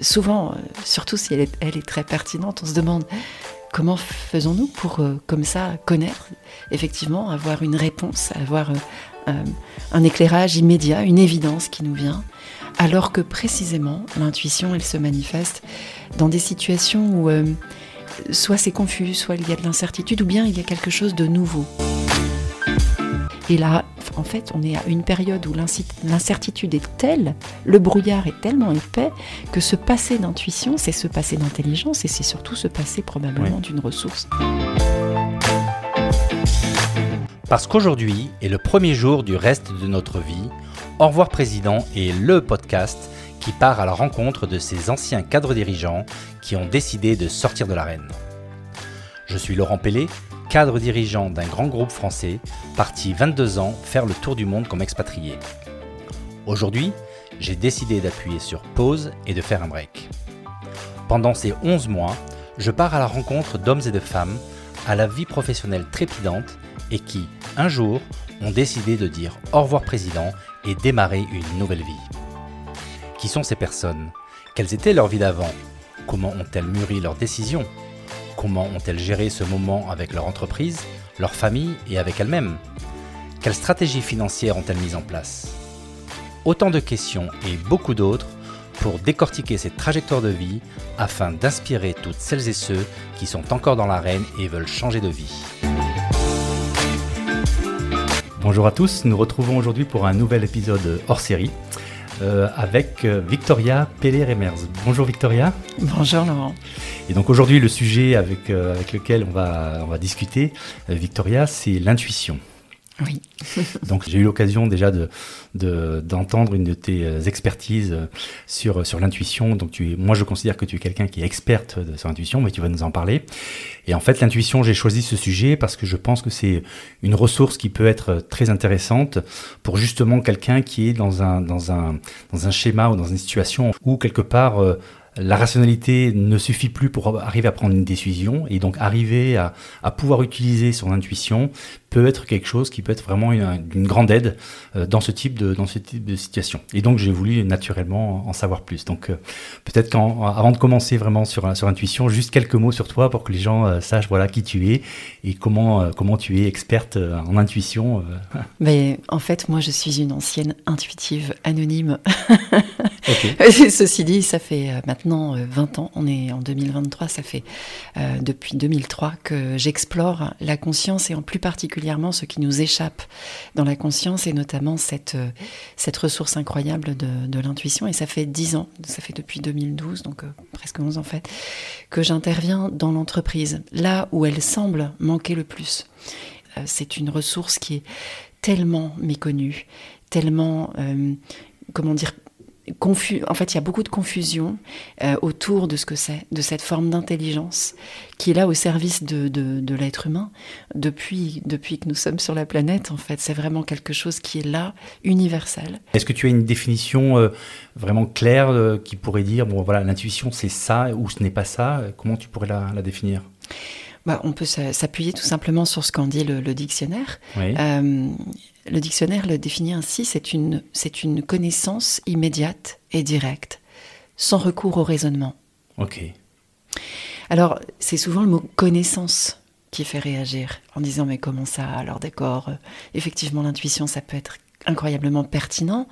souvent, surtout si elle est, très pertinente, on se demande comment faisons-nous pour, comme ça, connaître, effectivement, avoir une réponse, avoir un éclairage immédiat, une évidence qui nous vient, alors que précisément, l'intuition, elle se manifeste dans des situations où soit c'est confus, soit il y a de l'incertitude, ou bien il y a quelque chose de nouveau. Et là, en fait, on est à une période où l'incertitude est telle, le brouillard est tellement épais, que ce passé d'intuition, c'est ce passé d'intelligence et c'est surtout ce passé probablement d'une ressource. Parce qu'aujourd'hui est le premier jour du reste de notre vie, Au revoir Président est le podcast qui part à la rencontre de ces anciens cadres dirigeants qui ont décidé de sortir de l'arène. Je suis Laurent Pellet, cadre dirigeant d'un grand groupe français, parti 22 ans faire le tour du monde comme expatrié. Aujourd'hui, j'ai décidé d'appuyer sur pause et de faire un break. Pendant ces 11 mois, je pars à la rencontre d'hommes et de femmes à la vie professionnelle trépidante et qui, un jour, ont décidé de dire au revoir président et démarrer une nouvelle vie. Qui sont ces personnes? Quelles étaient leurs vies d'avant? Comment ont-elles mûri leurs décisions? Comment ont-elles géré ce moment avec leur entreprise, leur famille et avec elles-mêmes? Quelles stratégies financières ont-elles mises en place? Autant de questions et beaucoup d'autres pour décortiquer cette trajectoire de vie afin d'inspirer toutes celles et ceux qui sont encore dans l'arène et veulent changer de vie. Bonjour à tous, nous retrouvons aujourd'hui pour un nouvel épisode hors série. Euh, avec euh, Victoria Pellet-Remers. Bonjour Victoria. Bonjour Laurent. Et donc aujourd'hui, le sujet avec, euh, avec lequel on va, on va discuter, Victoria, c'est l'intuition. Oui. Donc j'ai eu l'occasion déjà de, d'entendre une de tes euh, expertises euh, sur, sur l'intuition. Donc tu moi je considère que tu es quelqu'un qui est experte de, sur l'intuition, mais tu vas nous en parler. Et en fait l'intuition, j'ai choisi ce sujet parce que je pense que c'est une ressource qui peut être très intéressante pour justement quelqu'un qui est dans un, dans un, dans un schéma ou dans une situation où quelque part euh, la rationalité ne suffit plus pour arriver à prendre une décision et donc arriver à, à pouvoir utiliser son intuition peut être quelque chose qui peut être vraiment une, grande aide euh, dans ce type de dans ce type de situation. Et donc j'ai voulu naturellement en savoir plus. Donc euh, peut-être qu'avant de commencer vraiment sur sur intuition, juste quelques mots sur toi pour que les gens euh, sachent voilà qui tu es et comment comment tu es experte en intuition. Mais en fait, moi je suis une ancienne intuitive anonyme. Ceci dit, ça fait maintenant 20 ans, on est en 2023, ça fait depuis 2003 que j'explore la conscience et en plus particulièrement ce qui nous échappe dans la conscience et notamment cette, euh, cette ressource incroyable de, l'intuition. Et ça fait dix ans, ça fait depuis 2012, donc euh, presque 11 en fait, que j'interviens dans l'entreprise, là où elle semble manquer le plus. Euh, c'est une ressource qui est tellement méconnue, tellement, comment dire, en fait, il y a beaucoup de confusion euh, autour de ce que c'est, de cette forme d'intelligence qui est là au service de, de, l'être humain depuis, depuis que nous sommes sur la planète. En fait, c'est vraiment quelque chose qui est là, universel. Est-ce que tu as une définition euh, vraiment claire euh, qui pourrait dire, bon voilà, l'intuition c'est ça ou ce n'est pas ça? Comment tu pourrais la définir? Bah, on peut s'appuyer tout simplement sur ce qu'en dit le, dictionnaire. Le dictionnaire le définit ainsi, c'est une, c'est une connaissance immédiate et directe, sans recours au raisonnement. Ok. Alors, c'est souvent le mot connaissance qui fait réagir, en disant mais comment ça Alors d'accord, euh, effectivement l'intuition, ça peut être incroyablement pertinent,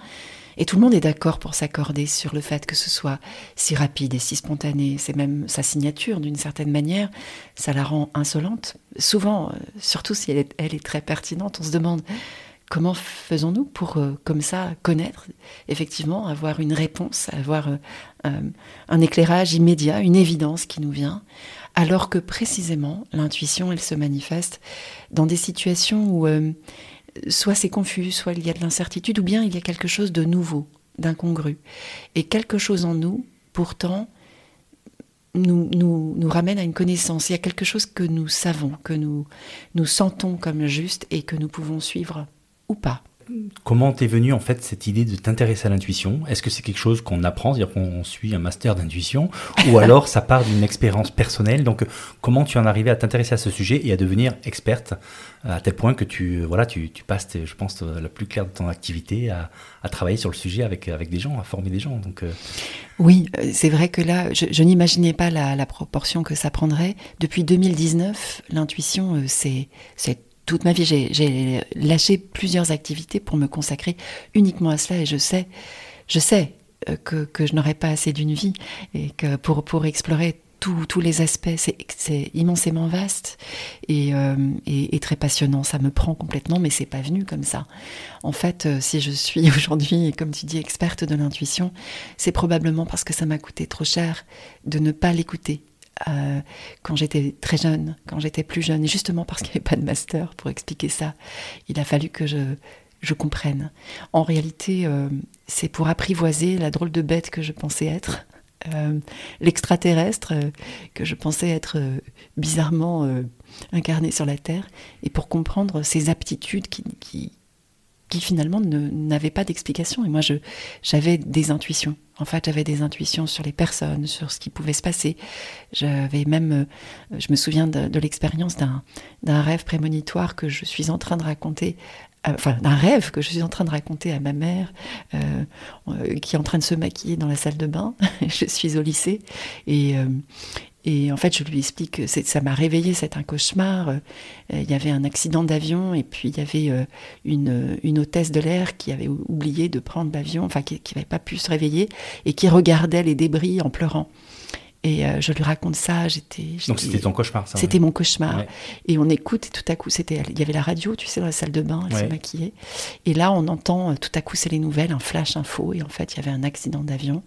et tout le monde est d'accord pour s'accorder sur le fait que ce soit si rapide et si spontané. C'est même sa signature d'une certaine manière. Ça la rend insolente. Souvent, euh, surtout si elle est, elle est très pertinente, on se demande comment faisons-nous pour, euh, comme ça, connaître, effectivement, avoir une réponse, avoir euh, un éclairage immédiat, une évidence qui nous vient, alors que précisément, l'intuition, elle se manifeste dans des situations où soit c'est confus, soit il y a de l'incertitude, ou bien il y a quelque chose de nouveau, d'incongru. Et quelque chose en nous, pourtant, nous, nous, nous, ramène à une connaissance. Il y a quelque chose que nous savons, que nous, nous sentons comme juste et que nous pouvons suivre ou pas comment t'es venue en fait cette idée de t'intéresser à l'intuition? Est-ce que c'est quelque chose qu'on apprend, c'est-à-dire qu'on suit un master d'intuition, ou alors ça part d'une expérience personnelle? Donc, comment tu en es arrivé à t'intéresser à ce sujet et à devenir experte à tel point que tu voilà tu, tu passes, je pense, la plus claire de ton activité à, à, travailler sur le sujet avec avec des gens, à former des gens. Donc, euh, oui, euh, c'est vrai que là, je, je n'imaginais pas la, la, proportion que ça prendrait. Depuis 2019, l'intuition, euh, c'est c'est toute ma vie, j'ai lâché plusieurs activités pour me consacrer uniquement à cela et je sais, je sais euh, que, que je n'aurai pas assez d'une vie et que pour, pour explorer tous les aspects, c'est immensément vaste et, euh, et, et, très passionnant. Ça me prend complètement, mais c'est pas venu comme ça. En fait, euh, si je suis aujourd'hui, comme tu dis, experte de l'intuition, c'est probablement parce que ça m'a coûté trop cher de ne pas l'écouter euh, quand j'étais très jeune, quand j'étais plus jeune, et justement parce qu'il n'y avait pas de master pour expliquer ça, il a fallu que je, comprenne. En réalité, euh, c'est pour apprivoiser la drôle de bête que je pensais être, euh, l'extraterrestre que je pensais être bizarrement incarné sur la Terre, et pour comprendre ces aptitudes qui, qui finalement n'avaient pas d'explication. Et moi, j'avais des intuitions. En fait, j'avais des intuitions sur les personnes, sur ce qui pouvait se passer. J'avais même, euh, je me souviens de, l'expérience d'un rêve prémonitoire que je suis en train de raconter euh, enfin d'un rêve que je suis en train de raconter à ma mère, euh, qui est en train de se maquiller dans la salle de bain. je suis au lycée et, et en fait, je lui explique que ça m'a réveillé, c'est un cauchemar. Euh, il y avait un accident d'avion et puis il y avait euh, une, une hôtesse de l'air qui avait oublié de prendre l'avion, enfin qui n'avait pas pu se réveiller et qui regardait les débris en pleurant. Et euh, je lui raconte ça. J'étais. Donc c'était ton cauchemar, ça. C'était mon cauchemar. Ouais. Et on écoute et tout à coup, c'était, il y avait la radio, tu sais, dans la salle de bain, elle ouais. s'est maquillée. Et là, on entend euh, tout à coup, c'est les nouvelles, un flash info. Et en fait, il y avait un accident d'avion.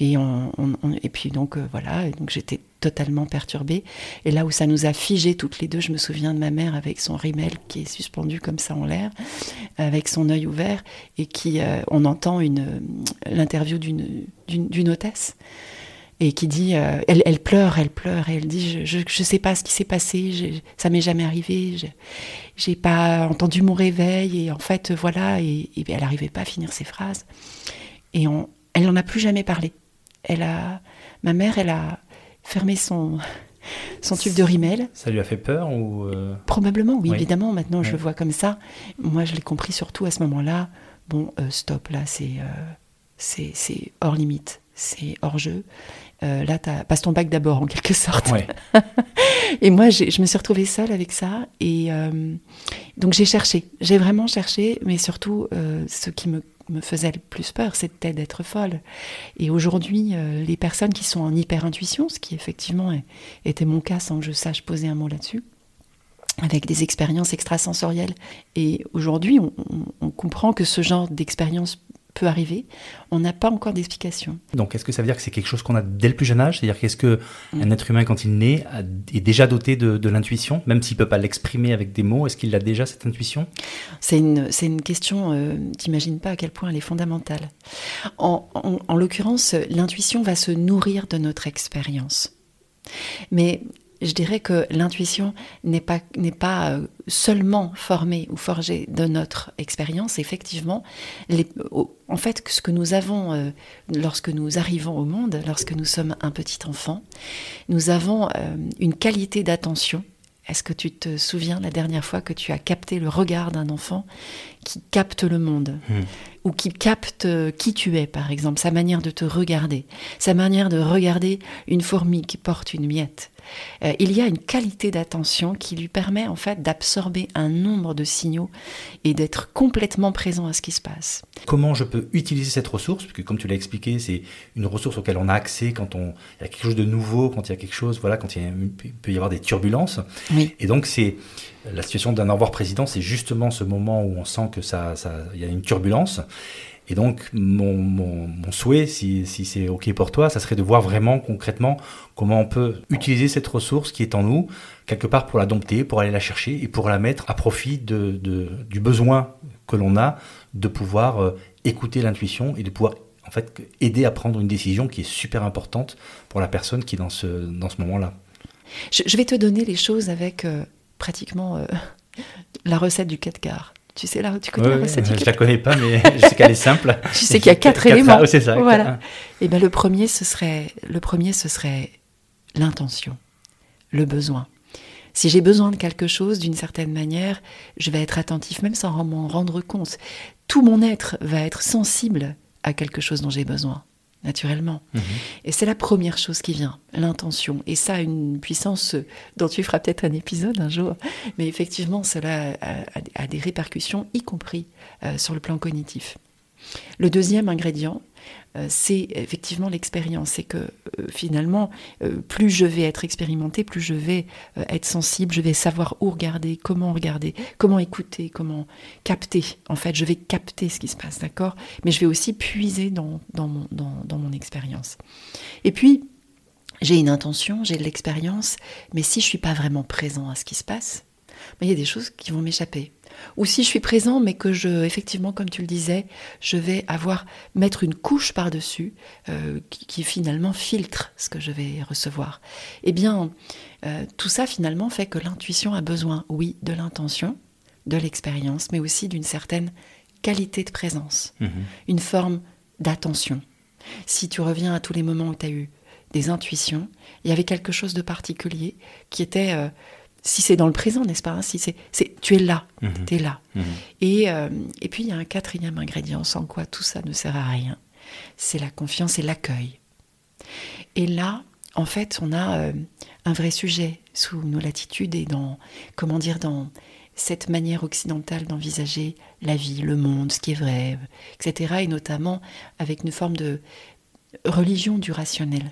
Et on, on, on, et puis donc euh, voilà. Et donc j'étais totalement perturbée. Et là où ça nous a figé toutes les deux, je me souviens de ma mère avec son rimel qui est suspendu comme ça en l'air, avec son œil ouvert, et qui, euh, on entend une l'interview d'une d'une hôtesse et qui dit, euh, elle, elle, pleure, elle pleure, et elle dit, je ne sais pas ce qui s'est passé, je, ça m'est jamais arrivé, j'ai pas entendu mon réveil, et en fait, voilà, et, et elle n'arrivait pas à finir ses phrases. Et on, elle n'en a plus jamais parlé. Elle a, ma mère, elle a fermé son, son tube de rimel. Ça lui a fait peur ou euh... Probablement, oui, oui, évidemment. Maintenant, oui. je le vois comme ça. Moi, je l'ai compris surtout à ce moment-là. Bon, euh, stop, là, c'est c'est hors limite, c'est hors jeu. Euh, là, passe ton bac d'abord, en quelque sorte. Ouais. et moi, je me suis retrouvée seule avec ça. Et euh, donc, j'ai cherché. J'ai vraiment cherché, mais surtout, euh, ce qui me, me, faisait le plus peur, c'était d'être folle. Et aujourd'hui, les personnes qui sont en hyper-intuition, ce qui effectivement est, était mon cas sans que je sache poser un mot là-dessus, avec des expériences extrasensorielles. Et aujourd'hui, on, on, on comprend que ce genre d'expérience peut arriver. On n'a pas encore d'explication. Donc, est-ce que ça veut dire que c'est quelque chose qu'on a dès le plus jeune âge? C'est-à-dire qu'est-ce que mmh. un être humain, quand il naît, est déjà doté de, de l'intuition, même s'il peut pas l'exprimer avec des mots? Est-ce qu'il a déjà cette intuition? C'est une, une question, euh, t'imagines pas à quel point elle est fondamentale. En, en, en l'occurrence, l'intuition va se nourrir de notre expérience. Mais je dirais que l'intuition n'est pas, n'est pas euh, seulement formée ou forgée de notre expérience. Effectivement, les, en fait, ce que nous avons euh, lorsque nous arrivons au monde, lorsque nous sommes un petit enfant, nous avons euh, une qualité d'attention. Est-ce que tu te souviens la dernière fois que tu as capté le regard d'un enfant qui capte le monde mmh. ou qui capte qui tu es, par exemple, sa manière de te regarder, sa manière de regarder une fourmi qui porte une miette? Euh, il y a une qualité d'attention qui lui permet en fait d'absorber un nombre de signaux et d'être complètement présent à ce qui se passe. Comment je peux utiliser cette ressource? Parce que comme tu l'as expliqué, c'est une ressource auquel on a accès quand on, il y a quelque chose de nouveau, quand il y a quelque chose, voilà, quand il, y a, il peut y avoir des turbulences. Oui. Et donc c'est la situation d'un au revoir président, c'est justement ce moment où on sent que ça, ça, il y a une turbulence. Et donc, mon, souhait, si, c'est OK pour toi, ça serait de voir vraiment concrètement comment on peut utiliser cette ressource qui est en nous, quelque part pour la dompter, pour aller la chercher et pour la mettre à profit du besoin que l'on a de pouvoir euh, écouter l'intuition et de pouvoir en fait aider à prendre une décision qui est super importante pour la personne qui est dans ce, dans ce moment-là. Je, je, vais te donner les choses avec euh, pratiquement euh, la recette du 4 quarts Tu sais là, tu connais la recette je la connais pas, mais je sais qu'elle est simple. Tu sais qu'il y a quatre Quatre- éléments. c'est ça. Voilà. Et ben le premier, ce serait le premier, ce serait l'intention, le besoin. Si j'ai besoin de quelque chose, d'une certaine manière, je vais être attentif, même sans m'en rendre compte. Tout mon être va être sensible à quelque chose dont j'ai besoin, naturellement. Mhm. Et c'est la première chose qui vient, l'intention. Et ça a une puissance dont tu feras peut-être un épisode un jour. Mais effectivement, cela a, a- a des répercussions, y compris euh, sur le plan cognitif. Le deuxième ingrédient, c'est effectivement l'expérience. C'est que euh, finalement, euh, plus je vais être expérimenté, plus je vais euh, être sensible, je vais savoir où regarder, comment regarder, comment écouter, comment capter. En fait, je vais capter ce qui se passe, d'accord? Mais je vais aussi puiser dans, mon, expérience. Et puis, j'ai une intention, j'ai de l'expérience, mais si je suis pas vraiment présent à ce qui se passe, ben, il y a des choses qui vont m'échapper. Ou si je suis présent, mais que je, effectivement, comme tu le disais, je vais avoir mettre une couche par-dessus euh, qui, qui finalement filtre ce que je vais recevoir. Eh bien, euh, tout ça finalement fait que l'intuition a besoin, oui, de l'intention, de l'expérience, mais aussi d'une certaine qualité de présence, Mhm. une forme d'attention. Si tu reviens à tous les moments où tu as eu des intuitions, il y avait quelque chose de particulier qui était, euh, si c'est dans le présent, n'est-ce pas hein, si c'est, Tu es là, Mhm. tu es là. Mhm. Et, euh, et puis il y a un quatrième ingrédient sans quoi tout ça ne sert à rien. C'est la confiance et l'accueil. Et là, en fait, on a euh, un vrai sujet sous nos latitudes et dans, comment dire, dans cette manière occidentale d'envisager la vie, le monde, ce qui est vrai, etc. Et notamment avec une forme de religion du rationnel.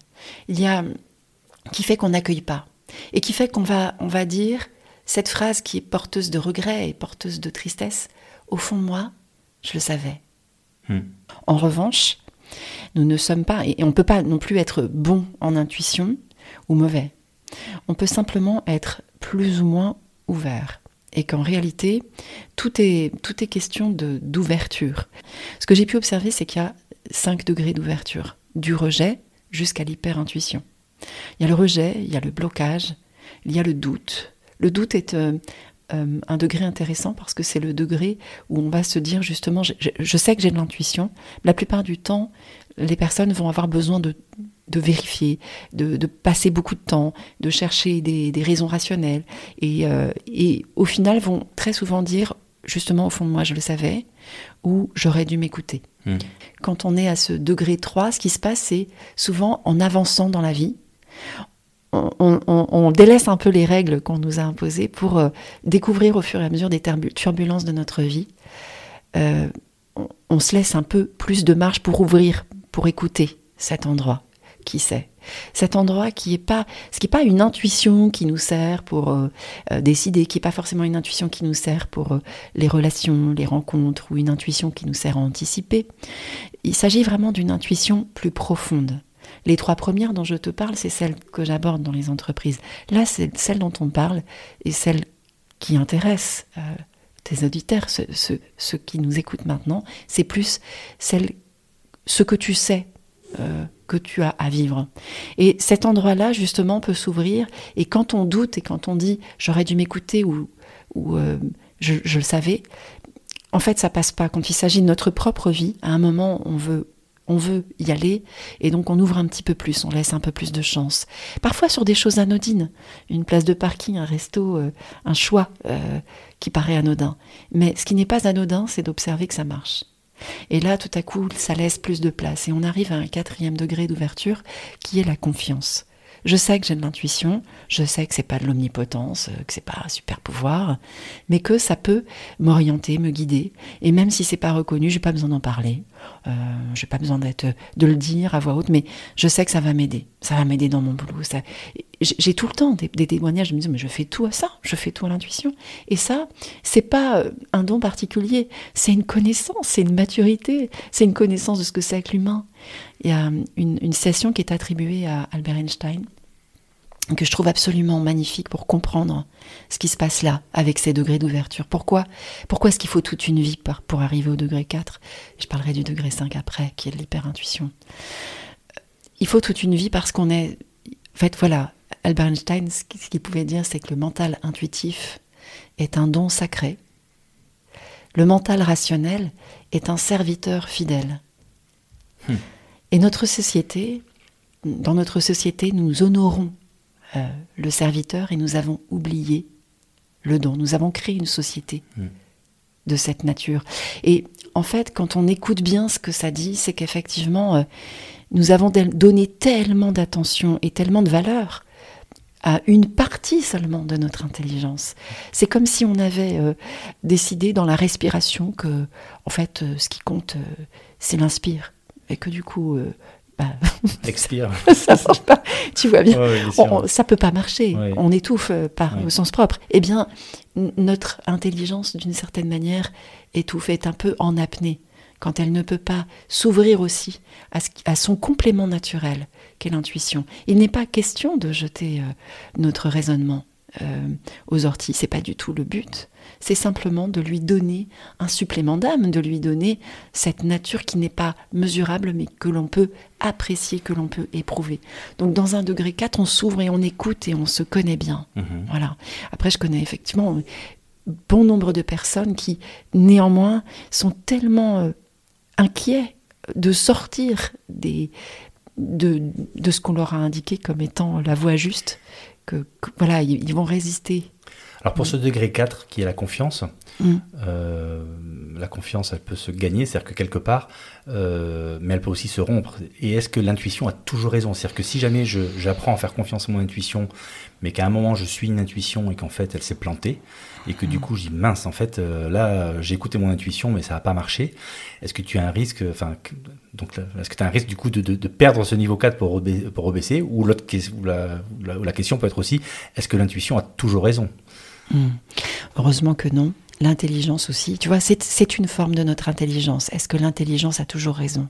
Il y a qui fait qu'on n'accueille pas et qui fait qu'on va, on va dire cette phrase qui est porteuse de regret et porteuse de tristesse. Au fond moi, je le savais. Hmm. En revanche, nous ne sommes pas, et on ne peut pas non plus être bon en intuition ou mauvais. On peut simplement être plus ou moins ouvert. Et qu'en réalité, tout est, tout est question de, d'ouverture. Ce que j'ai pu observer, c'est qu'il y a 5 degrés d'ouverture, du rejet jusqu'à l'hyper-intuition. Il y a le rejet, il y a le blocage, il y a le doute. Le doute est euh, euh, un degré intéressant parce que c'est le degré où on va se dire justement, je, je- je sais que j'ai de l'intuition. La plupart du temps, les personnes vont avoir besoin de, de vérifier, de, de passer beaucoup de temps, de chercher des, des raisons rationnelles. Et, euh, et au final, vont très souvent dire, justement, au fond de moi, je le savais, ou j'aurais dû m'écouter. Hmm. Quand on est à ce degré 3, ce qui se passe, c'est souvent en avançant dans la vie, on, délaisse un peu les règles qu'on nous a imposées pour euh, découvrir au fur et à mesure des turbu- turbulences de notre vie. Euh, on, se laisse un peu plus de marge pour ouvrir, pour écouter cet endroit. Qui sait Cet endroit qui est pas, ce qui n'est pas une intuition qui nous sert pour euh, décider, qui n'est pas forcément une intuition qui nous sert pour les relations, les rencontres, ou une intuition qui nous sert à anticiper. Il s'agit vraiment d'une intuition plus profonde. Les trois premières dont je te parle, c'est celles que j'aborde dans les entreprises. Là, c'est celle dont on parle et celle qui intéresse euh, tes auditeurs, ceux, qui nous écoutent maintenant, c'est plus celle, ce que tu sais euh, que tu as à vivre. Et cet endroit-là, justement, peut s'ouvrir. Et quand on doute et quand on dit j'aurais dû m'écouter ou, ou euh, je, je le savais, en fait, ça passe pas. Quand il s'agit de notre propre vie, à un moment, on veut on veut y aller et donc on ouvre un petit peu plus, on laisse un peu plus de chance. Parfois sur des choses anodines, une place de parking, un resto, euh, un choix euh, qui paraît anodin. Mais ce qui n'est pas anodin, c'est d'observer que ça marche. Et là, tout à coup, ça laisse plus de place et on arrive à un quatrième degré d'ouverture qui est la confiance. Je sais que j'ai de l'intuition, je sais que c'est pas de l'omnipotence, euh, que c'est pas un super pouvoir, mais que ça peut m'orienter, me guider. Et même si c'est pas reconnu, j'ai pas besoin d'en parler, euh, j'ai pas besoin d'être, de le dire à voix haute, mais je sais que ça va m'aider. Ça va m'aider dans mon boulot. J'ai tout le temps des, des témoignages. Je me dis mais je fais tout à ça, je fais tout à l'intuition. Et ça, c'est pas euh, un don particulier, c'est une connaissance, c'est une maturité, c'est une connaissance de ce que c'est que l'humain. Il y a une, une session qui est attribuée à Albert Einstein que je trouve absolument magnifique pour comprendre ce qui se passe là avec ces degrés d'ouverture. Pourquoi Pourquoi est-ce qu'il faut toute une vie pour, arriver au degré 4 Je parlerai du degré 5 après, qui est de l'hyper-intuition. Il faut toute une vie parce qu'on est... En fait, voilà, Albert Einstein, ce qu'il pouvait dire, c'est que le mental intuitif est un don sacré Le mental rationnel est un serviteur fidèle. Hmm. Et notre société, dans notre société, nous honorons euh, le serviteur et nous avons oublié le don. Nous avons créé une société hmm. de cette nature. Et en fait, quand on écoute bien ce que ça dit, c'est qu'effectivement, euh, nous avons donné tellement d'attention et tellement de valeur à une partie seulement de notre intelligence. C'est comme si on avait euh, décidé dans la respiration que, en fait, euh, ce qui compte, c'est l'inspire. Et que du coup, bah, expire. ça marche pas. Tu vois bien. ça peut pas marcher. On étouffe par au sens propre. Eh bien, notre intelligence, d'une certaine manière, étouffe, est un peu en apnée quand elle ne peut pas s'ouvrir aussi à, son complément naturel, qu'est l'intuition. Il n'est pas question de jeter euh, notre raisonnement euh, aux orties, c'est pas du tout le but. C'est simplement de lui donner un supplément d'âme, de lui donner cette nature qui n'est pas mesurable, mais que l'on peut apprécier, que l'on peut éprouver. Donc dans un degré 4, on s'ouvre et on écoute et on se connaît bien. Mhm. Voilà. Après, je connais effectivement bon nombre de personnes qui, néanmoins, sont tellement euh, inquiets de sortir des, de, de ce qu'on leur a indiqué comme étant la voie juste, que, voilà, ils, vont résister. Alors pour ce degré 4 qui est la confiance, mm. euh, la confiance elle peut se gagner, c'est-à-dire que quelque part, euh, mais elle peut aussi se rompre. Et est-ce que l'intuition a toujours raison? C'est-à-dire que si jamais j'apprends à faire confiance à mon intuition, mais qu'à un moment je suis une intuition et qu'en fait elle s'est plantée, et que du coup je dis mince en fait euh, là j'ai écouté mon intuition mais ça n'a pas marché est-ce que tu as un risque enfin donc est-ce que tu as un risque du coup de, de, perdre ce niveau 4 pour, pour rebaisser ou l'autre la, la, question peut être aussi est-ce que l'intuition a toujours raison? Hmm. heureusement que non l'intelligence aussi tu vois c'est une forme de notre intelligence est-ce que l'intelligence a toujours raison?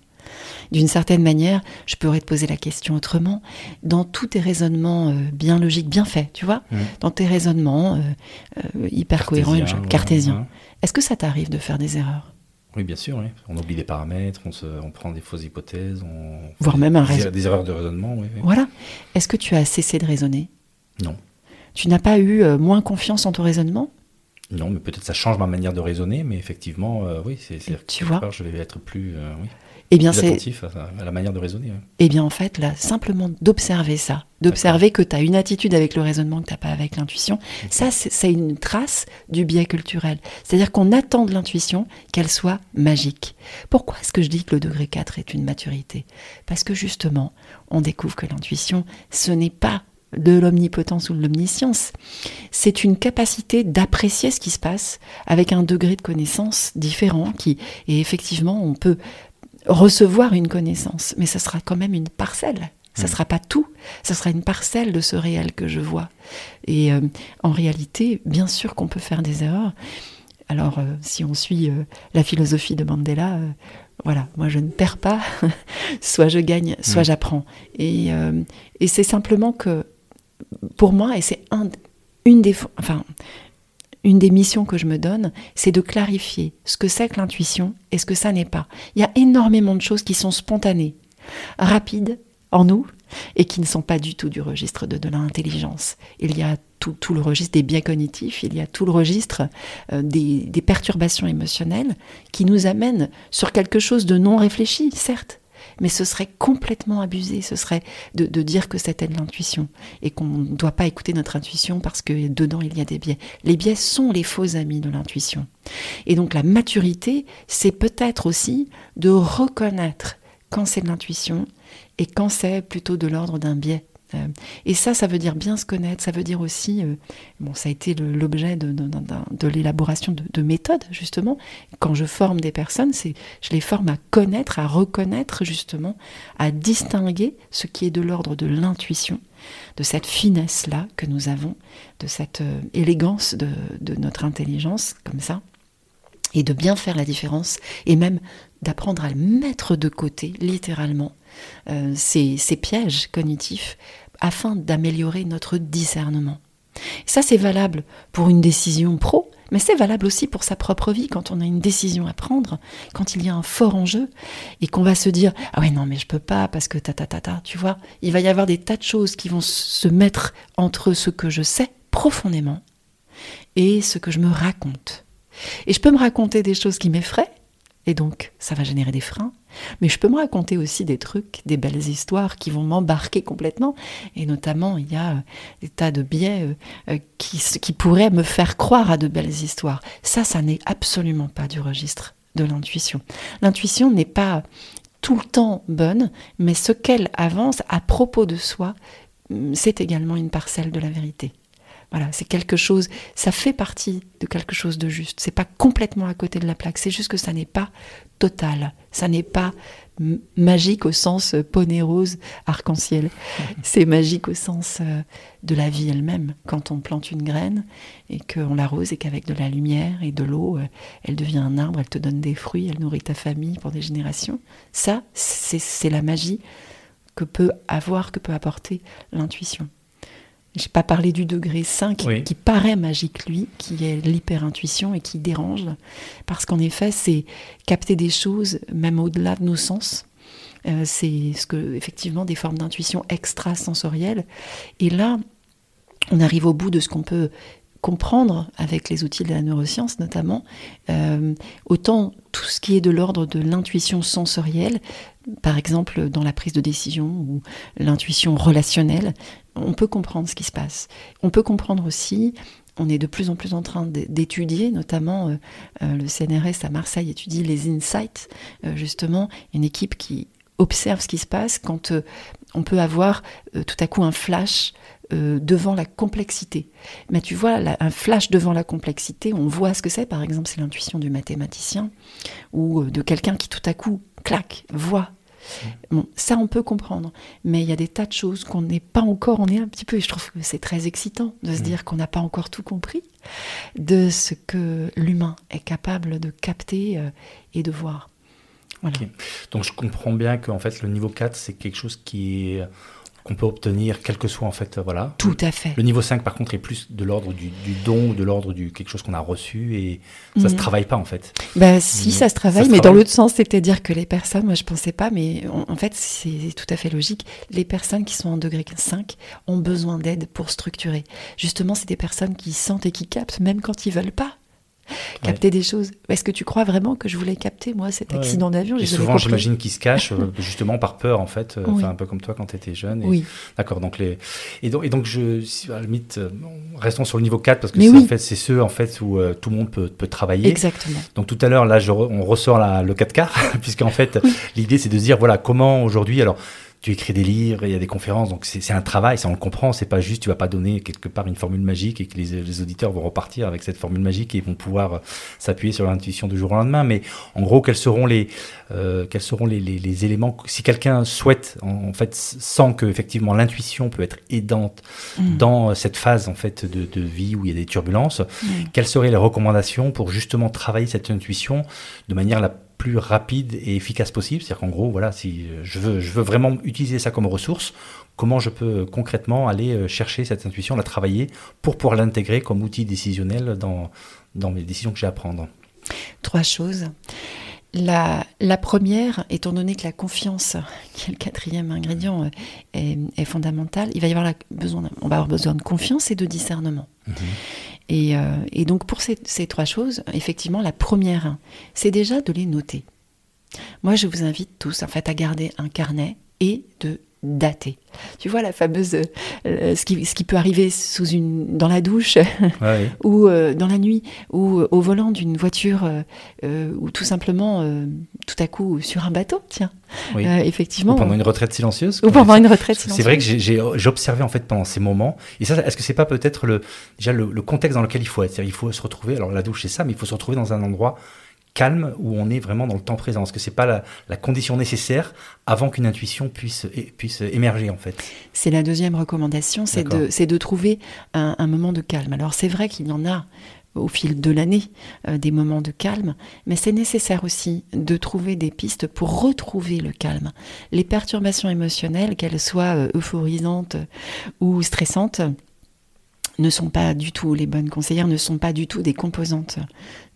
D'une certaine manière, je pourrais te poser la question autrement. Dans tous tes raisonnements euh, bien logiques, bien faits, tu vois, mmh. dans tes raisonnements euh, euh, hyper cohérents, cartésiens, est-ce que ça t'arrive de faire des erreurs? Oui, bien sûr. On oublie des paramètres, on, prend des fausses hypothèses, on voire même un des, des erreurs de raisonnement. Voilà. Est-ce que tu as cessé de raisonner? Non. Tu n'as pas eu moins confiance en ton raisonnement? Non, mais peut-être ça change ma manière de raisonner, mais effectivement, oui, c'est. Tu vois. Je vais être plus. oui. Eh bien, c'est à, la manière de raisonner. Eh bien, en fait, là, simplement d'observer ça, d'observer que tu as une attitude avec le raisonnement que tu n'as pas avec l'intuition, ça, c'est une trace du biais culturel. C'est-à-dire qu'on attend de l'intuition qu'elle soit magique. Pourquoi est-ce que je dis que le degré 4 est une maturité? Parce que justement, on découvre que l'intuition, ce n'est pas de l'omnipotence ou de l'omniscience. C'est une capacité d'apprécier ce qui se passe avec un degré de connaissance différent qui, et effectivement, on peut recevoir une connaissance, mais ça sera quand même une parcelle. Ça ne hmm. sera pas tout, ça sera une parcelle de ce réel que je vois. Et euh, en réalité, bien sûr qu'on peut faire des erreurs. Alors, euh, si on suit euh, la philosophie de Mandela, voilà, moi je ne perds pas, soit je gagne, soit hmm. j'apprends. Et, et c'est simplement que, pour moi, et c'est un, une des, enfin, une des missions que je me donne, c'est de clarifier ce que c'est que l'intuition et ce que ça n'est pas. Il y a énormément de choses qui sont spontanées, rapides en nous et qui ne sont pas du tout du registre de, l'intelligence. Il y a tout, le registre des biais cognitifs, il y a tout le registre euh, des, des perturbations émotionnelles qui nous amènent sur quelque chose de non réfléchi, certes, mais ce serait complètement abusé, ce serait de, dire que c'était de l'intuition et qu'on ne doit pas écouter notre intuition parce que dedans il y a des biais. Les biais sont les faux amis de l'intuition. Et donc la maturité, c'est peut-être aussi de reconnaître quand c'est de l'intuition et quand c'est plutôt de l'ordre d'un biais et ça, ça veut dire bien se connaître, ça veut dire aussi, euh, bon, ça a été l'objet de, de, l'élaboration de, méthodes, justement. Quand je forme des personnes, c'est, je les forme à connaître, à reconnaître, justement, à distinguer ce qui est de l'ordre de l'intuition, de cette finesse-là que nous avons, de cette euh, élégance de, notre intelligence, comme ça, et de bien faire la différence, et même d'apprendre à mettre de côté, littéralement, ces, ces pièges cognitifs afin d'améliorer notre discernement. ça, c'est valable pour une décision pro, mais c'est valable aussi pour sa propre vie quand on a une décision à prendre, quand il y a un fort enjeu et qu'on va se dire ah ouais non mais je peux pas parce que ta ta ta ta, tu vois, il va y avoir des tas de choses qui vont se mettre entre ce que je sais profondément et ce que je me raconte. Et je peux me raconter des choses qui m'effraient, et donc ça va générer des freins. Mais je peux me raconter aussi des trucs, des belles histoires qui vont m'embarquer complètement. Et notamment, il y a euh, des tas de biais euh, euh, qui, pourraient me faire croire à de belles histoires. Ça, ça n'est absolument pas du registre de l'intuition. L'intuition n'est pas tout le temps bonne, mais ce qu'elle avance à propos de soi, hum, c'est également une parcelle de la vérité. Voilà, c'est quelque chose, ça fait partie de quelque chose de juste. C'est pas complètement à côté de la plaque, c'est juste que ça n'est pas total, ça n'est pas magique au sens euh, poney rose arc-en-ciel. C'est magique au sens euh, de la vie elle-même. Quand on plante une graine et qu'on l'arrose et qu'avec de la lumière et de l'eau, euh, elle devient un arbre, elle te donne des fruits, elle nourrit ta famille pour des générations. Ça, c'est la magie que peut avoir, que peut apporter l'intuition. J'ai pas parlé du degré 5 qui paraît magique, lui, qui est l'hyper-intuition et qui dérange. Parce qu'en effet, c'est capter des choses, même au-delà de nos sens. Euh, c'est ce que, effectivement, des formes d'intuition extrasensorielles. Et là, on arrive au bout de ce qu'on peut comprendre avec les outils de la neuroscience notamment, euh, autant tout ce qui est de l'ordre de l'intuition sensorielle, par exemple dans la prise de décision ou l'intuition relationnelle, on peut comprendre ce qui se passe. On peut comprendre aussi, on est de plus en plus en train d'étudier, notamment euh, euh, le CNRS à Marseille étudie les insights, justement, une équipe qui observe ce qui se passe quand on peut avoir tout à coup un flash euh, devant la complexité. Mais tu vois, un flash devant la complexité, on voit ce que c'est, par exemple, c'est l'intuition du mathématicien ou euh, de quelqu'un qui tout à coup, claque, voit. Bon, ça, on peut comprendre. Mais il y a des tas de choses qu'on n'est pas encore, on est un petit peu, et je trouve que c'est très excitant de se mm. dire qu'on n'a pas encore tout compris de ce que l'humain est capable de capter euh, et de voir. Donc je comprends bien qu'en fait le niveau 4 c'est quelque chose qui est qu'on peut obtenir, quel que soit en fait, voilà. Tout à fait. Le niveau 5 par contre est plus de l'ordre du, don, de l'ordre du quelque chose qu'on a reçu et ça ne se mhm. travaille pas en fait. Bah si, ça se travaille, mais dans l'autre sens, c'est-à-dire que les personnes, moi je pensais pas, mais en, fait c'est tout à fait logique, les personnes qui sont en degré 5 ont besoin d'aide pour structurer. Justement, c'est des personnes qui sentent et qui captent, même quand ils veulent pas capter des choses. Est-ce que tu crois vraiment que je voulais capter, moi, cet accident d'avion? Et souvent, j'imagine qu'ils se cachent, euh, justement par peur, en fait, euh, un peu comme toi quand tu étais jeune. Oui. D'accord, donc les... Et donc, et donc je, à la limite, euh, restons sur le niveau 4, parce que c'est en fait, ceux en fait, où tout le monde peut, peut, travailler. Exactement. Donc tout à l'heure, là, on ressort la, le 4 quarts, puisqu'en fait, l'idée, c'est de se dire, voilà, comment aujourd'hui, alors tu écris des livres, il y a des conférences, donc c'est un travail, ça on le comprend, c'est pas juste, tu vas pas donner quelque part une formule magique et que les, auditeurs vont repartir avec cette formule magique et vont pouvoir euh, s'appuyer sur l'intuition du jour au lendemain. Mais en gros, quels seront les, euh, quels seront les, les, éléments Si quelqu'un souhaite, en, fait, sent que effectivement l'intuition peut être aidante mm. dans euh, cette phase en fait de, de, vie où il y a des turbulences, mm. quelles seraient les recommandations pour justement travailler cette intuition de manière la plus rapide et efficace possible. C'est-à-dire qu'en gros, voilà, si je veux, je veux vraiment utiliser ça comme ressource, comment je peux concrètement aller euh, chercher cette intuition, la travailler pour pouvoir l'intégrer comme outil décisionnel dans, dans mes décisions que j'ai à prendre Trois choses. La, la, première, étant donné que la confiance, qui est le quatrième ingrédient, euh, est, fondamentale, il va y avoir la, besoin, on va avoir besoin de confiance et de discernement. Euh, et, donc pour ces, trois choses, effectivement, la première, c'est déjà de les noter. Moi, je vous invite tous en fait à garder un carnet et de dater. Tu vois la fameuse, euh, ce, qui, ce, qui, peut arriver sous une, dans la douche ou euh, dans la nuit ou au volant d'une voiture ou tout simplement tout à coup sur un bateau, tiens. effectivement. Ou pendant une retraite silencieuse. Ou pendant une retraite silencieuse. C'est vrai que j'ai observé en fait pendant ces moments. Et ça, est-ce que c'est pas peut-être le, déjà le, le, contexte dans lequel il faut être? Il faut se retrouver. Alors la douche c'est ça, mais il faut se retrouver dans un endroit calme où on est vraiment dans le temps présent Est-ce que c'est pas la, condition nécessaire avant qu'une intuition puisse, puisse émerger en fait C'est la deuxième recommandation, c'est de, de, trouver un, moment de calme. Alors c'est vrai qu'il y en a au fil de l'année euh, des moments de calme, mais c'est nécessaire aussi de trouver des pistes pour retrouver le calme. Les perturbations émotionnelles, qu'elles soient euh, euphorisantes ou stressantes, ne sont pas du tout, les bonnes conseillères ne sont pas du tout des composantes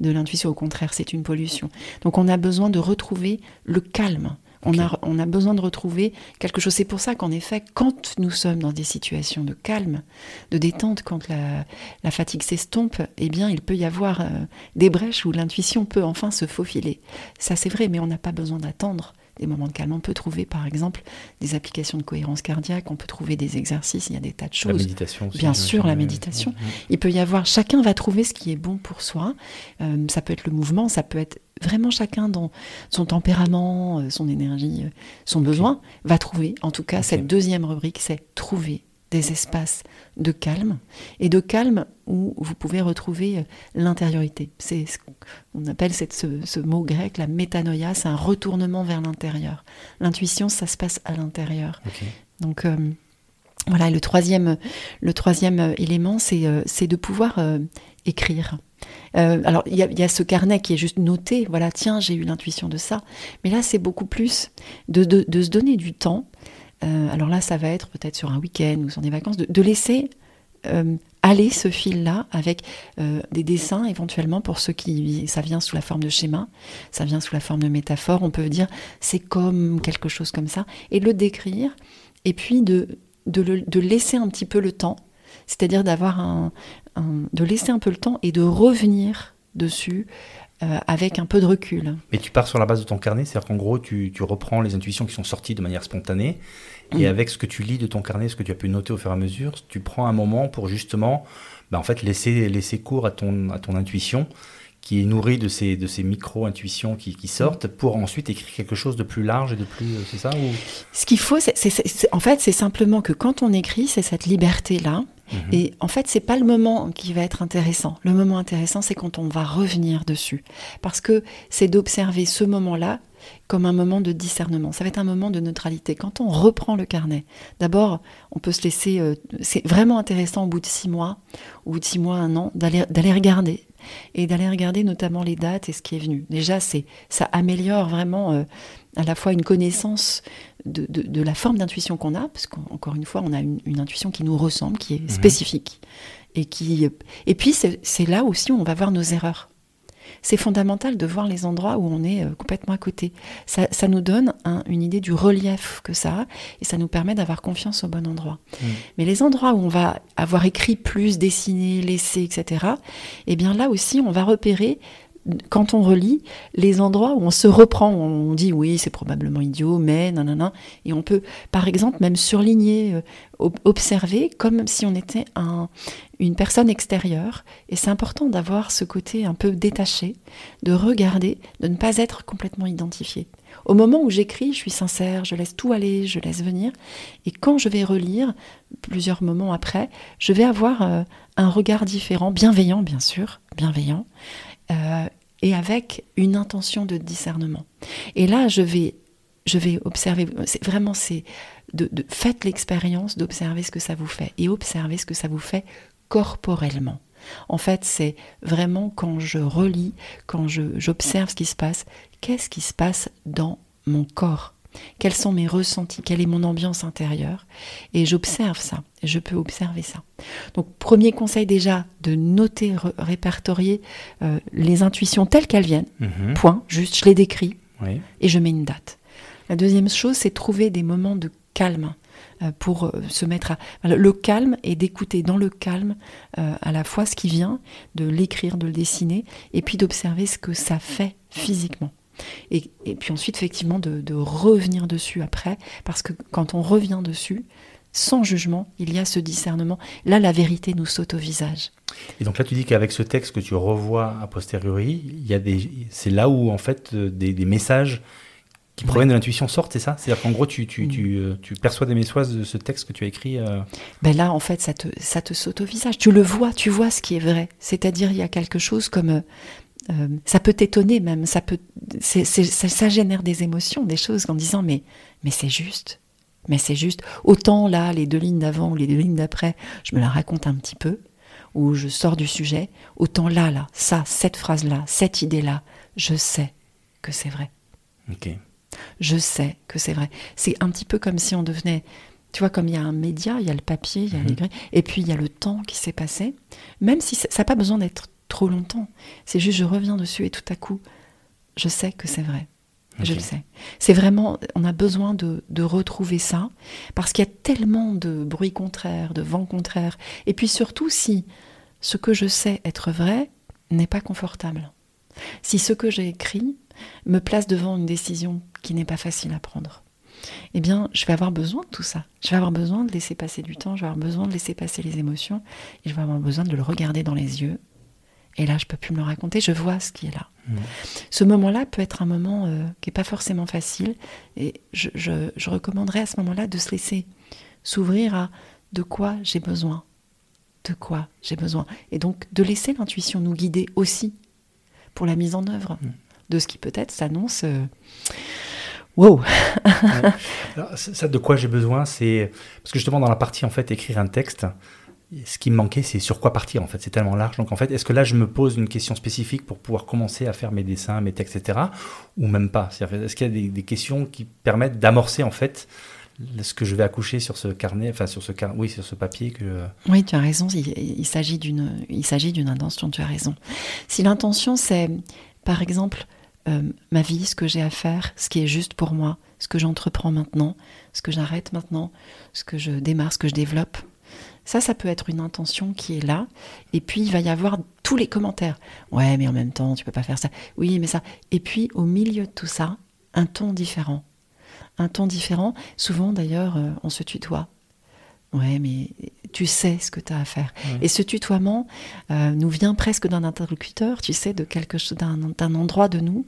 de l'intuition, au contraire, c'est une pollution. Donc on a besoin de retrouver le calme. On, a, on a besoin de retrouver quelque chose. C'est pour ça qu'en effet, quand nous sommes dans des situations de calme, de détente, quand la, la fatigue s'estompe, eh bien, il peut y avoir euh, des brèches où l'intuition peut enfin se faufiler. Ça, c'est vrai, mais on n'a pas besoin d'attendre des moments de calme. On peut trouver, par exemple, des applications de cohérence cardiaque, on peut trouver des exercices, il y a des tas de choses. La méditation aussi. Bien sûr, la méditation. Il peut y avoir, chacun va trouver ce qui est bon pour soi. Euh, ça peut être le mouvement, ça peut être vraiment chacun dans son tempérament, euh, son énergie, euh, son besoin, va trouver. En tout cas, cette deuxième rubrique, c'est trouver des espaces de calme et de calme où vous pouvez retrouver euh, l'intériorité. C'est ce qu'on appelle cette, ce, mot grec, la métanoïa, c'est un retournement vers l'intérieur. L'intuition, ça se passe à l'intérieur. Donc voilà, le troisième, le troisième élément, c'est de pouvoir écrire. Euh, alors, il y, a ce carnet qui est juste noté, voilà, tiens, j'ai eu l'intuition de ça. Mais là, c'est beaucoup plus de, se donner du temps. Euh, alors là, ça va être peut-être sur un week-end ou sur des vacances, de, laisser euh, aller ce fil-là avec des dessins éventuellement pour ceux qui... Ça vient sous la forme de schéma, ça vient sous la forme de métaphore, on peut dire c'est comme quelque chose comme ça, et le décrire, et puis de, de laisser un petit peu le temps c'est-à-dire d'avoir un, de laisser un peu le temps et de revenir dessus euh, avec un peu de recul. Mais tu pars sur la base de ton carnet, c'est-à-dire qu'en gros, tu, reprends les intuitions qui sont sorties de manière spontanée, et mm. avec ce que tu lis de ton carnet, ce que tu as pu noter au fur et à mesure, tu prends un moment pour justement bah, en fait, laisser, laisser cours à ton, à ton intuition qui est nourri de ces, de ces micro-intuitions qui, sortent pour ensuite écrire quelque chose de plus large et de plus... Euh, c'est ça ou... Ce qu'il faut, c'est, en fait, c'est simplement que quand on écrit, c'est cette liberté-là. Mhm. Et en fait, c'est pas le moment qui va être intéressant. Le moment intéressant, c'est quand on va revenir dessus. Parce que c'est d'observer ce moment-là comme un moment de discernement. Ça va être un moment de neutralité. Quand on reprend le carnet, d'abord, on peut se laisser. Euh, c'est vraiment intéressant au bout de six mois, au bout six mois, un an, d'aller regarder et d'aller regarder notamment les dates et ce qui est venu. Déjà, c'est ça améliore vraiment euh, à la fois une connaissance de, de, la forme d'intuition qu'on a, parce qu'encore une fois, on a une, intuition qui nous ressemble, qui est mhm. spécifique, et qui et puis c'est là aussi où on va voir nos erreurs c'est fondamental de voir les endroits où on est euh, complètement à côté. Ça, nous donne une idée du relief que ça a et ça nous permet d'avoir confiance au bon endroit. Mm. Mais les endroits où on va avoir écrit plus, dessiné, laissé, etc., eh bien là aussi, on va repérer quand on relit les endroits où on se reprend, on dit oui, c'est probablement idiot, mais nanana, et on peut, par exemple, même surligner, euh, observer comme si on était un, une personne extérieure. Et c'est important d'avoir ce côté un peu détaché, de regarder, de ne pas être complètement identifié. Au moment où j'écris, je suis sincère, je laisse tout aller, je laisse venir. Et quand je vais relire, plusieurs moments après, je vais avoir euh, un regard différent, bienveillant bien sûr, bienveillant, euh, et avec une intention de discernement. Et là, je vais, je vais observer, c'est vraiment, c'est de, de faites l'expérience d'observer ce que ça vous fait et observer ce que ça vous fait corporellement. En fait, c'est vraiment quand je relis, quand j'observe ce qui se passe, qu'est-ce qui se passe dans mon corps? Quels sont mes ressentis? Quelle est mon ambiance intérieure? Et j'observe ça, je peux observer ça. Donc, premier conseil déjà, de noter, répertorier euh, les intuitions telles qu'elles viennent, mhm. point, juste, je les décris, et je mets une date. La deuxième chose, c'est trouver des moments de calme euh, pour euh, se mettre à le calme et d'écouter dans le calme euh, à la fois ce qui vient, de l'écrire, de le dessiner, et puis d'observer ce que ça fait physiquement. Et, puis ensuite, effectivement, de, revenir dessus après, parce que quand on revient dessus, sans jugement, il y a ce discernement. Là, la vérité nous saute au visage. Et donc là, tu dis qu'avec ce texte que tu revois a posteriori, il y a des, c'est là où en fait des, des messages qui proviennent de l'intuition sortent, c'est ça? C'est-à-dire qu'en gros, tu, tu, mm. tu, euh, tu, perçois des messages de ce texte que tu as écrit euh... ben Là, en fait, ça te, ça te saute au visage. Tu le vois, tu vois ce qui est vrai. C'est-à-dire, il y a quelque chose comme... Euh, ça peut t'étonner même, ça, peut, ça, ça, génère des émotions, des choses en disant mais, mais c'est juste, mais c'est juste. Autant là, les deux lignes d'avant ou les deux lignes d'après, je me la raconte un petit peu, ou je sors du sujet, autant là, là, ça, cette phrase-là, cette idée-là, je sais que c'est vrai. Ok. Je sais que c'est vrai. C'est un petit peu comme si on devenait, tu vois, comme il y a un média, il y a le papier, il y a les mhm. grilles, et puis il y a le temps qui s'est passé. Même si ça n'a pas besoin d'être trop longtemps. C'est juste, je reviens dessus et tout à coup, je sais que c'est vrai. Je le sais. C'est vraiment, on a besoin de, de retrouver ça parce qu'il y a tellement de bruit contraire, de vent contraire. Et puis surtout, si ce que je sais être vrai n'est pas confortable. Si ce que j'ai écrit me place devant une décision qui n'est pas facile à prendre, eh bien, je vais avoir besoin de tout ça. Je vais avoir besoin de laisser passer du temps, je vais avoir besoin de laisser passer les émotions, et je vais avoir besoin de le regarder dans les yeux. Et là, je peux plus me le raconter, je vois ce qui est là. Ce moment-là peut être un moment euh, qui n'est pas forcément facile, et je, je- je recommanderais à ce moment-là de se laisser s'ouvrir à de quoi j'ai besoin. De quoi j'ai besoin. Et donc de laisser l'intuition nous guider aussi pour la mise en œuvre de ce qui peut-être s'annonce. euh, Wow Alors, ça, de quoi j'ai besoin, c'est parce que justement dans la partie en fait écrire un texte, ce qui me manquait, c'est sur quoi partir en fait. C'est tellement large. Donc en fait, est-ce que là je me pose une question spécifique pour pouvoir commencer à faire mes dessins, mes textes, etc. Ou même pas? Est-ce qu'il y a des, questions qui permettent d'amorcer en fait ce que je vais accoucher sur ce carnet, enfin sur ce car... oui, sur ce papier que. Oui, tu as raison. Il, il s'agit d'une, il s'agit d'une intention. Tu as raison. Si l'intention c'est, par exemple, euh, ma vie, ce que j'ai à faire, ce qui est juste pour moi, ce que j'entreprends maintenant, ce que j'arrête maintenant, ce que je démarre, ce que je développe. Ça, ça peut être une intention qui est là. Et puis, il va y avoir tous les commentaires. Ouais, mais en même temps, tu peux pas faire ça. Oui, mais ça. Et puis, au milieu de tout ça, un ton différent. Un ton différent. Souvent, d'ailleurs, euh, on se tutoie. Ouais, mais tu sais ce que tu as à faire. Et ce tutoiement euh, nous vient presque d'un interlocuteur, tu sais, de quelque chose, d'un, endroit de nous,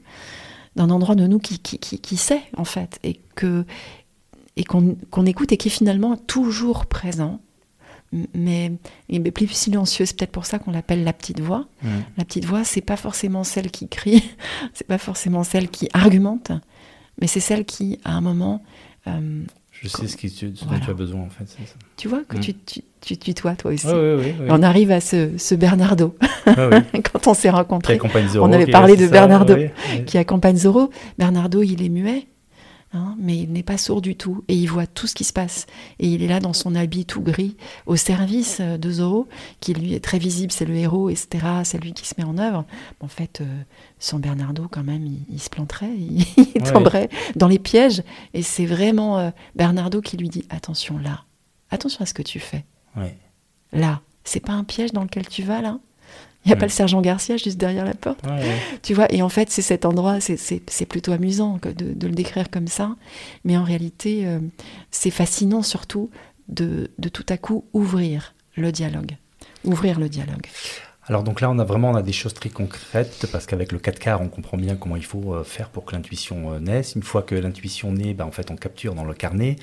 d'un endroit de nous qui, qui, qui, qui sait en fait, et que et qu'on, qu'on écoute et qui est finalement toujours présent, Mais, mais plus silencieux. C'est peut-être pour ça qu'on l'appelle la petite voix. La petite voix, c'est pas forcément celle qui crie, c'est pas forcément celle qui argumente, mais c'est celle qui, à un moment, euh, Je sais ce, qui, ce dont Voilà. tu as besoin en fait. ça. tu vois, que Mm. tu, tu, tu tutoies toi aussi. On arrive à ce, ce Bernardo, ouais. quand on s'est rencontrés, On avait parlé de ça, Bernardo, qui accompagne Zorro. Bernardo, il est muet, hein, mais il n'est pas sourd du tout, et il voit tout ce qui se passe. Et il est là dans son habit tout gris, au service euh, de Zorro, qui lui est très visible, c'est le héros, etc. C'est lui qui se met en œuvre. En fait, euh, sans Bernardo, quand même, il, il se planterait, il, il Ouais. tomberait dans les pièges. Et c'est vraiment euh, Bernardo qui lui dit attention là, attention à ce que tu fais. Ouais. Là, c'est pas un piège dans lequel tu vas là? Il n'y a Ouais. pas le sergent Garcia juste derrière la porte. Ouais, ouais. Tu vois, et en fait, c'est cet endroit, c'est- plutôt amusant que de, de le décrire comme ça, mais en réalité, euh, c'est fascinant surtout de, de tout à coup ouvrir le dialogue. Ouvrir le dialogue. Alors donc là, on a vraiment on a des choses très concrètes parce qu'avec le 4 quarts, on comprend bien comment il faut euh, faire pour que l'intuition euh, naisse. Une fois que l'intuition naît, ben, en fait, on capture dans le carnet.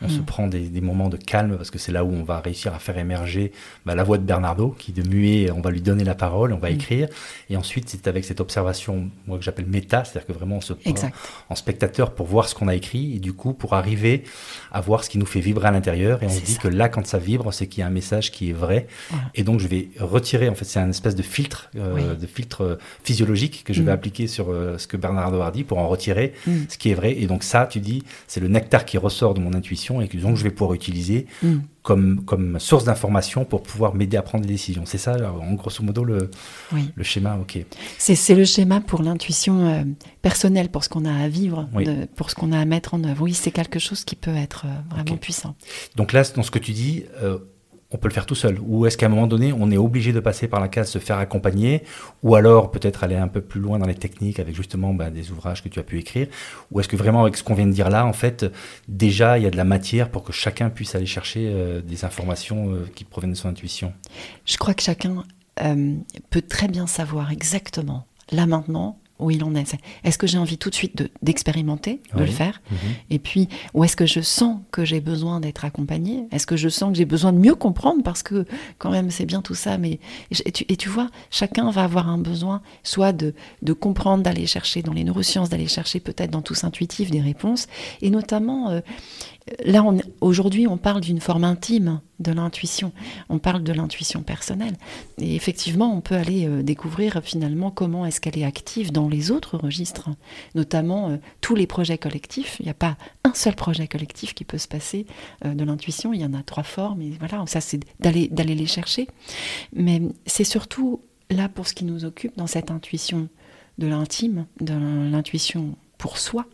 On se Mm. prend des, des moments de calme parce que c'est là où on va réussir à faire émerger ben, la voix de Bernardo qui de muet, on va lui donner la parole, on va Mm. écrire. Et ensuite, c'est avec cette observation, moi que j'appelle méta, c'est-à-dire que vraiment on se prend Exact. en spectateur pour voir ce qu'on a écrit et du coup pour arriver à voir ce qui nous fait vibrer à l'intérieur. Et on se dit ça. que là, quand ça vibre, c'est qu'il y a un message qui est vrai. Voilà. Et donc je vais retirer, en fait c'est un espèce de filtre, euh, Oui. de filtre euh, physiologique que je vais Mm. appliquer sur euh, ce que Bernardo dit pour en retirer Mm. ce qui est vrai. Et donc ça, tu dis, c'est le nectar qui ressort de mon intuition et que donc je vais pouvoir utiliser Mm. comme, comme source d'information pour pouvoir m'aider à prendre des décisions. C'est ça, alors, en grosso modo, le, Oui. le schéma, ok. C'est le schéma pour l'intuition euh, personnelle, pour ce qu'on a à vivre, Oui. de- pour ce qu'on a à mettre en œuvre. Oui, c'est quelque chose qui peut être vraiment puissant. Donc là, dans ce que tu dis, on peut le faire tout seul. Ou est-ce qu'à un moment donné, on est obligé de passer par la case se faire accompagner Ou alors peut-être aller un peu plus loin dans les techniques avec justement bah, des ouvrages que tu as pu écrire? Ou est-ce que vraiment avec ce qu'on vient de dire là, en fait, déjà, il y a de la matière pour que chacun puisse aller chercher euh, des informations euh, qui proviennent de son intuition? Je crois que chacun euh, peut très bien savoir exactement, là maintenant, où il en est. Est-ce que j'ai envie tout de suite de- d'expérimenter, de Oui. le faire Mhm. Et puis, où est-ce que je sens que j'ai besoin d'être accompagnée? Est-ce que je sens que j'ai besoin de mieux comprendre? Parce que quand même, c'est bien tout ça, mais et tu, et tu vois, chacun va avoir un besoin, soit de, de comprendre, d'aller chercher dans les neurosciences, d'aller chercher peut-être dans tous intuitif des réponses, et notamment, euh, là, aujourd'hui, on parle d'une forme intime de l'intuition. On parle de l'intuition personnelle. Et effectivement, on peut aller euh, découvrir finalement comment est-ce qu'elle est active dans les autres registres, notamment euh, tous les projets collectifs. Il n'y a pas un seul projet collectif qui peut se passer euh, de l'intuition. Il y en a trois formes. Et voilà, ça c'est d'aller les chercher. Mais c'est surtout là pour ce qui nous occupe dans cette intuition de l'intime, de l'intuition pour soi.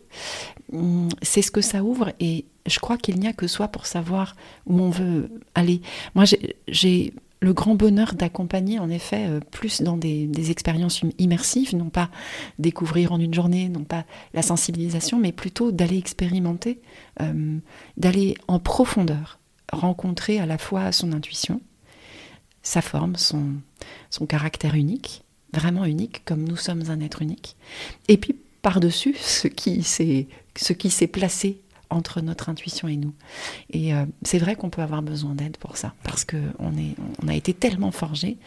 Hum, c'est ce que ça ouvre et je crois qu'il n'y a que soi pour savoir où on veut aller. Moi, j'ai le grand bonheur d'accompagner en effet euh, plus dans des, expériences immersives, non pas découvrir en une journée, non pas la sensibilisation, mais plutôt d'aller expérimenter, euh, d'aller en profondeur, rencontrer à la fois son intuition, sa forme, son, son caractère unique, vraiment unique, comme nous sommes un être unique, et puis par-dessus ce qui s'est placé entre notre intuition et nous. Et euh, c'est vrai qu'on peut avoir besoin d'aide pour ça, parce qu'on on a été tellement forgé.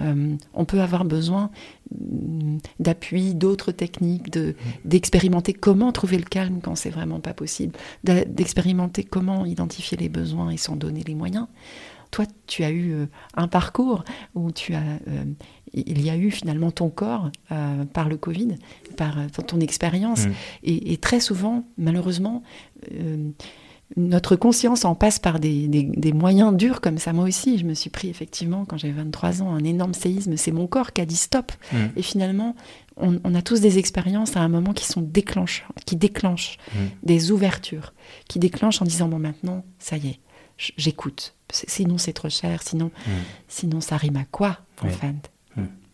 Euh, on peut avoir besoin mm, d'appui, d'autres techniques, de, d'expérimenter comment trouver le calme quand c'est vraiment pas possible, d'expérimenter comment identifier les besoins et s'en donner les moyens. Toi, tu as eu euh, un parcours où tu as il y a eu finalement ton corps euh, par le Covid, par, euh, ton expérience. Mm. Et, très souvent, malheureusement, euh, notre conscience en passe par des, moyens durs comme ça. Moi aussi, je me suis pris effectivement, quand j'avais 23 ans, un énorme séisme. C'est mon corps qui a dit stop. Mm. Et finalement, on, a tous des expériences à un moment qui sont déclenchent, qui déclenchent mm. des ouvertures, qui déclenchent en disant, bon maintenant, ça y est, j'écoute. Sinon, c'est trop cher. Sinon, sinon, ça rime à quoi, en fait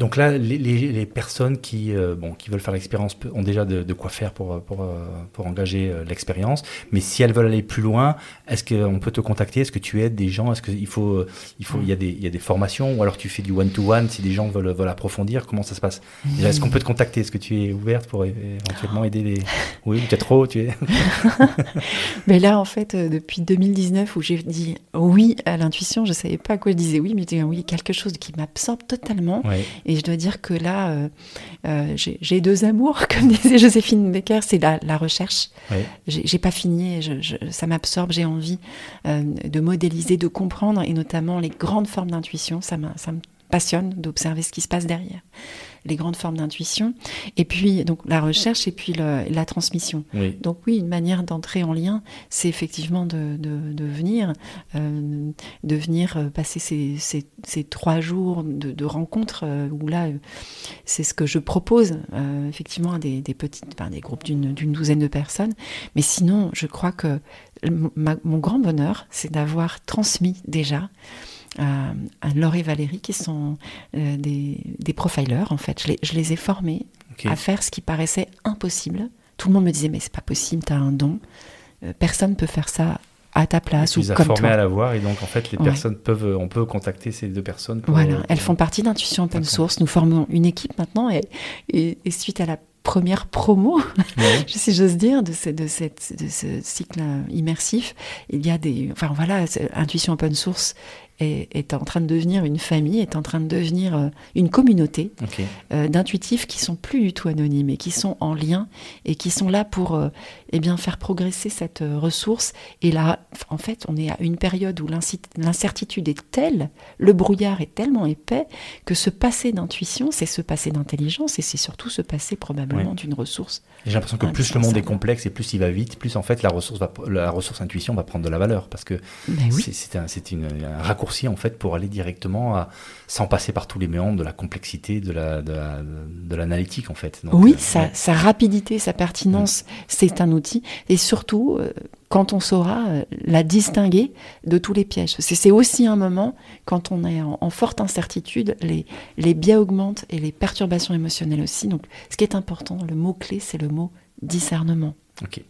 donc là, les, personnes qui, euh, bon, qui veulent faire l'expérience ont déjà de, quoi faire pour, pour, euh, pour engager euh, l'expérience. Mais si elles veulent aller plus loin, est-ce qu'on peut te contacter? Est-ce que tu aides des gens? Est-ce qu'il faut, il faut, il y, a des, il y a des formations? Ou alors tu fais du one-to-one si des gens veulent, veulent approfondir? Comment ça se passe? Est-ce qu'on peut te contacter? Est-ce que tu es ouverte pour éventuellement aider les... Oui, peut-être trop, tu es... mais là, en fait, depuis 2019, où j'ai dit oui à l'intuition, je ne savais pas à quoi je disais oui, mais je disais oui, quelque chose qui m'absorbe totalement. Et je dois dire que là, euh, euh, j'ai deux amours, comme disait Joséphine Becker, c'est la, recherche. J'ai pas fini, ça m'absorbe, j'ai envie euh, de modéliser, de comprendre, et notamment les grandes formes d'intuition, ça, ça me passionne d'observer ce qui se passe derrière les grandes formes d'intuition, et puis donc la recherche et puis la transmission. Donc oui, une manière d'entrer en lien, c'est effectivement de, de, venir, euh, de venir euh, passer ces, ces, trois jours de, de rencontres euh, où là, c'est ce que je propose effectivement à des, des petites, enfin, des groupes d'une douzaine de personnes. Mais sinon, je crois que mon grand bonheur, c'est d'avoir transmis déjà à, Laure et Valérie, qui sont euh, des, des, profilers, en fait. Je les, je les ai formés à faire ce qui paraissait impossible. Tout le monde me disait, mais c'est pas possible, tu as un don. Euh, personne peut faire ça à ta place ou comme formé à la voir et donc en fait les personnes peuvent on peut contacter ces deux personnes voilà euh, elles font partie d'Intuition Open Source nous formons une équipe maintenant et, et, suite à la première promo, si j'ose dire, de ce, de, cette, de ce cycle immersif. Il y a des. Enfin voilà, Intuition Open Source est, en train de devenir une famille, est en train de devenir euh, une communauté euh, d'intuitifs qui sont plus du tout anonymes et qui sont en lien et qui sont là pour euh, eh bien, faire progresser cette ressource. Et là, en fait, on est à une période où l'incertitude est telle, le brouillard est tellement épais que ce passé d'intuition, c'est ce passé d'intelligence et c'est surtout ce passé probablement d'une ressource. J'ai l'impression que plus le monde est complexe et plus il va vite, plus en fait la ressource, va, la ressource intuition va prendre de la valeur parce que ben c'est un, un raccourci en fait pour aller directement à, sans passer par tous les méandres de la complexité, de la de l'analytique en fait. oui, euh, sa, rapidité, sa pertinence, mm. c'est un outil et surtout euh, quand on saura euh, la distinguer de tous les pièges. C'est aussi un moment quand on est en, forte incertitude, les les biais augmentent et les perturbations émotionnelles aussi. Donc, ce qui est important, le mot clé, c'est le mot discernement. Ok.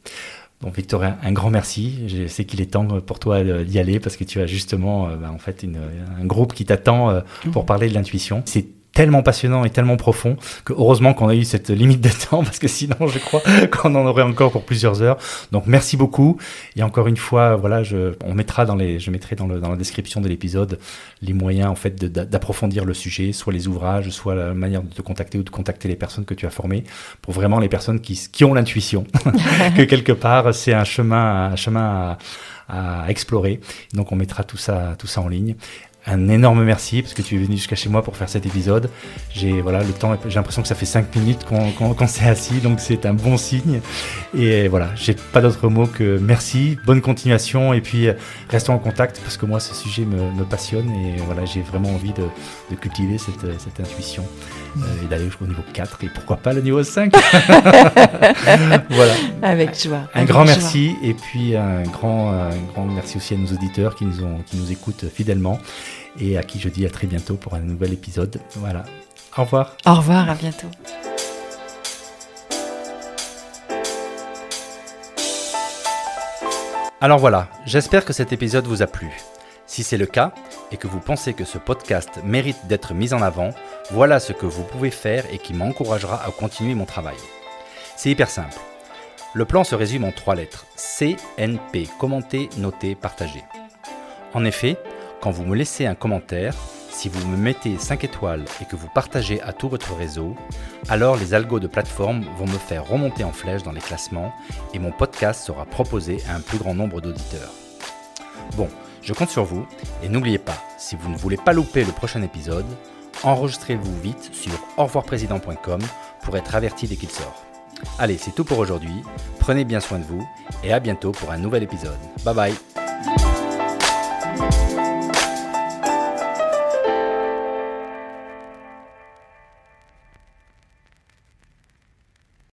Bon, Victoria, un grand merci. Je sais qu'il est temps pour toi d'y aller parce que tu as justement euh, bah, en fait un groupe qui t'attend euh, pour mmh. parler de l'intuition. C'est tellement passionnant et tellement profond que heureusement qu'on a eu cette limite de temps parce que sinon je crois qu'on en aurait encore pour plusieurs heures. Donc merci beaucoup et encore une fois voilà je on mettra dans les je mettrai dans, le, dans la description de l'épisode les moyens en fait d'approfondir le sujet, soit les ouvrages, soit la manière de te contacter ou de contacter les personnes que tu as formées pour vraiment les personnes qui, qui ont l'intuition que quelque part c'est un chemin un chemin à, à explorer. Donc on mettra tout ça tout ça en ligne. Un énorme merci parce que tu es venu jusqu'à chez moi pour faire cet épisode. J'ai voilà le temps, j'ai l'impression que ça fait 5 minutes qu'on s'est assis, donc c'est un bon signe. Et voilà, j'ai pas d'autre mot que merci, bonne continuation et puis restons en contact parce que moi ce sujet me, passionne et voilà j'ai vraiment envie de, cultiver cette, cette intuition euh, et d'aller jusqu'au niveau 4 et pourquoi pas le niveau 5. voilà. Avec joie. Un grand merci et puis un grand, un grand merci aussi à nos auditeurs qui nous, ont, qui nous écoutent fidèlement et à qui je dis à très bientôt pour un nouvel épisode. Voilà. Au revoir. Au revoir, à bientôt. Alors voilà, j'espère que cet épisode vous a plu. Si c'est le cas et que vous pensez que ce podcast mérite d'être mis en avant, voilà ce que vous pouvez faire et qui m'encouragera à continuer mon travail. C'est hyper simple. Le plan se résume en trois lettres. CNP, commenter, noter, partager. En effet, quand vous me laissez un commentaire, si vous me mettez 5 étoiles et que vous partagez à tout votre réseau, alors les algos de plateforme vont me faire remonter en flèche dans les classements et mon podcast sera proposé à un plus grand nombre d'auditeurs. Bon, je compte sur vous et n'oubliez pas, si vous ne voulez pas louper le prochain épisode, enregistrez-vous vite sur revoirprésident.com pour être averti dès qu'il sort. Allez, c'est tout pour aujourd'hui. Prenez bien soin de vous et à bientôt pour un nouvel épisode. Bye bye